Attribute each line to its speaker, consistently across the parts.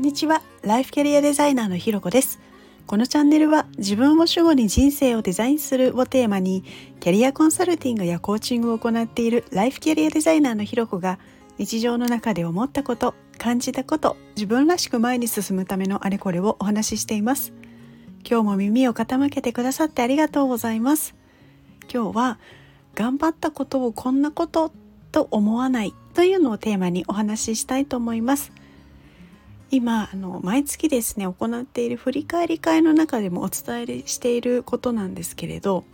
Speaker 1: んにちは。ライフキャリアデザイナーのひろこです。このチャンネルは自分を主語に人生をデザインするをテーマにキャリアコンサルティングやコーチングを行っているライフキャリアデザイナーのひろこが日常の中で思ったこと感じたこと自分らしく前に進むためのあれこれをお話ししています。今日も耳を傾けてくださってありがとうございます。今日は頑張ったことをこんなことと思わないというのをテーマにお話ししたいと思います。今あの毎月ですね行っている振り返り会の中でもお伝えしていることなんですけれど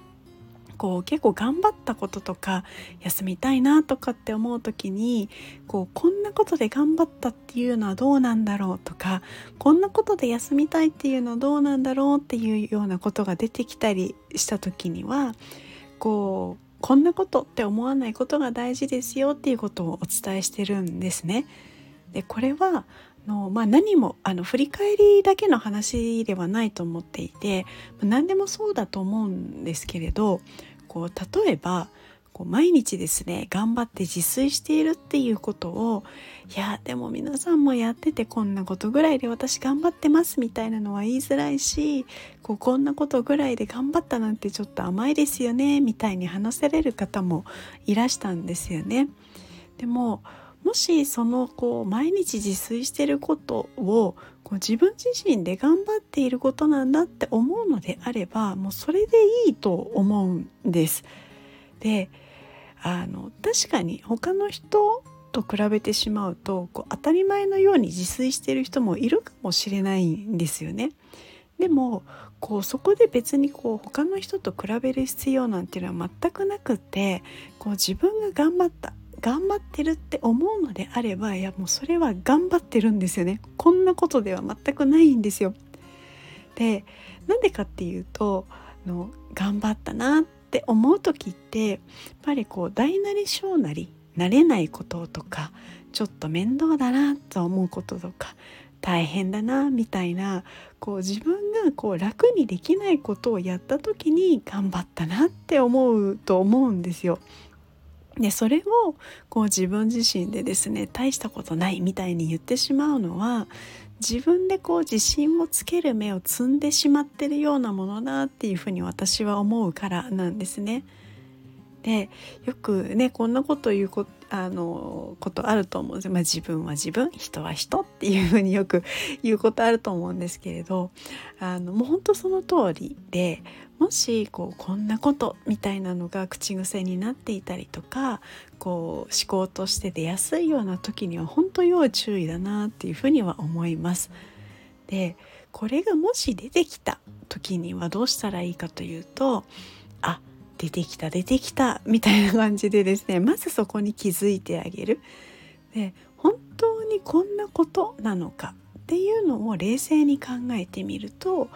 Speaker 1: こう結構頑張ったこととか休みたいなとかって思う時にこうこんなことで頑張ったっていうのはどうなんだろうとかこんなことで休みたいっていうのはどうなんだろうっていうようなことが出てきたりした時にはこうこんなことって思わないことが大事ですよっていうことをお伝えしてるんですね。でこれはの、まあ、何もあの振り返りだけの話ではないと思っていて、何でもそうだと思うんですけれどこう例えばこう毎日ですね頑張って自炊しているっていうことをいやでも皆さんもやっててこんなことぐらいで私頑張ってますみたいなのは言いづらいしこうこんなことぐらいで頑張ったなんてちょっと甘いですよねみたいに話される方もいらしたんですよね。でももしそのこう毎日自炊してることをこう自分自身で頑張っていることなんだって思うのであればもうそれでいいと思うんです。であの確かに他の人と比べてしまうとこう当たり前のように自炊してる人もいるかもしれないんですよね。でもこうそこで別にこう他の人と比べる必要なんていうのは全くなくてこう自分が頑張った頑張ってるって思うのであればいやもうそれは頑張ってるんですよねこんなことでは全くないんですよ。でなんでかっていうとの頑張ったなって思う時ってやっぱりこう大なり小なり慣れないこととかちょっと面倒だなと思うこととか大変だなみたいなこう自分がこう楽にできないことをやった時に頑張ったなって思うと思うんですよ。でそれをこう自分自身でですね大したことないみたいに言ってしまうのは自分でこう自信をつける目を積んでしまってるようなものだっていうふうに私は思うからなんですね。でよくねこんなこと言うこあのことあると思うんですよ、まあ、自分は自分人は人っていうふうによく言うことあると思うんですけれどあのもう本当その通りでもしこうこんなことみたいなのが口癖になっていたりとかこう思考として出やすいような時には本当要注意だなっていうふうには思います。でこれがもし出てきた時にはどうしたらいいかというとあ出てきた出てきたみたいな感じでですねまずそこに気づいてあげる。で本当にこんなことなのかっていうのを冷静に考えてみると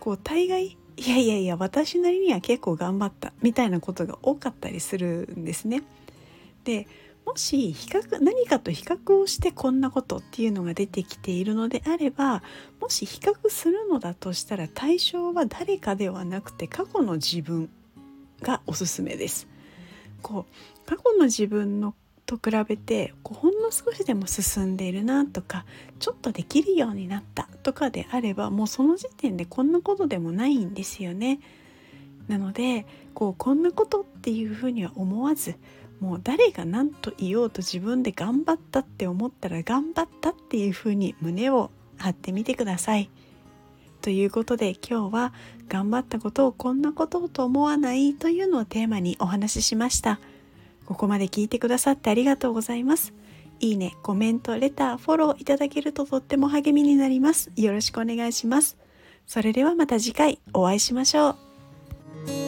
Speaker 1: こう大概いやいやいや私なりには結構頑張ったみたいなことが多かったりするんですね。でもし比較何かと比較をしてこんなことっていうのが出てきているのであればもし比較するのだとしたら対象は誰かではなくて過去の自分がおすすめです。こう過去の自分のと比べてこうほんの少しでも進んでいるなとかちょっとできるようになったとかであればもうその時点でこんなことでもないんですよね。なのでこうこんなことっていうふうには思わずもう誰が何と言おうと自分で頑張ったって思ったら頑張ったっていうふうに胸を張ってみてください。ということで今日は頑張ったことをこんなことと思わないというのをテーマにお話ししました。ここまで聞いてくださってありがとうございます。いいね、コメント、レター、フォローいただけるととっても励みになります。よろしくお願いします。それではまた次回お会いしましょう。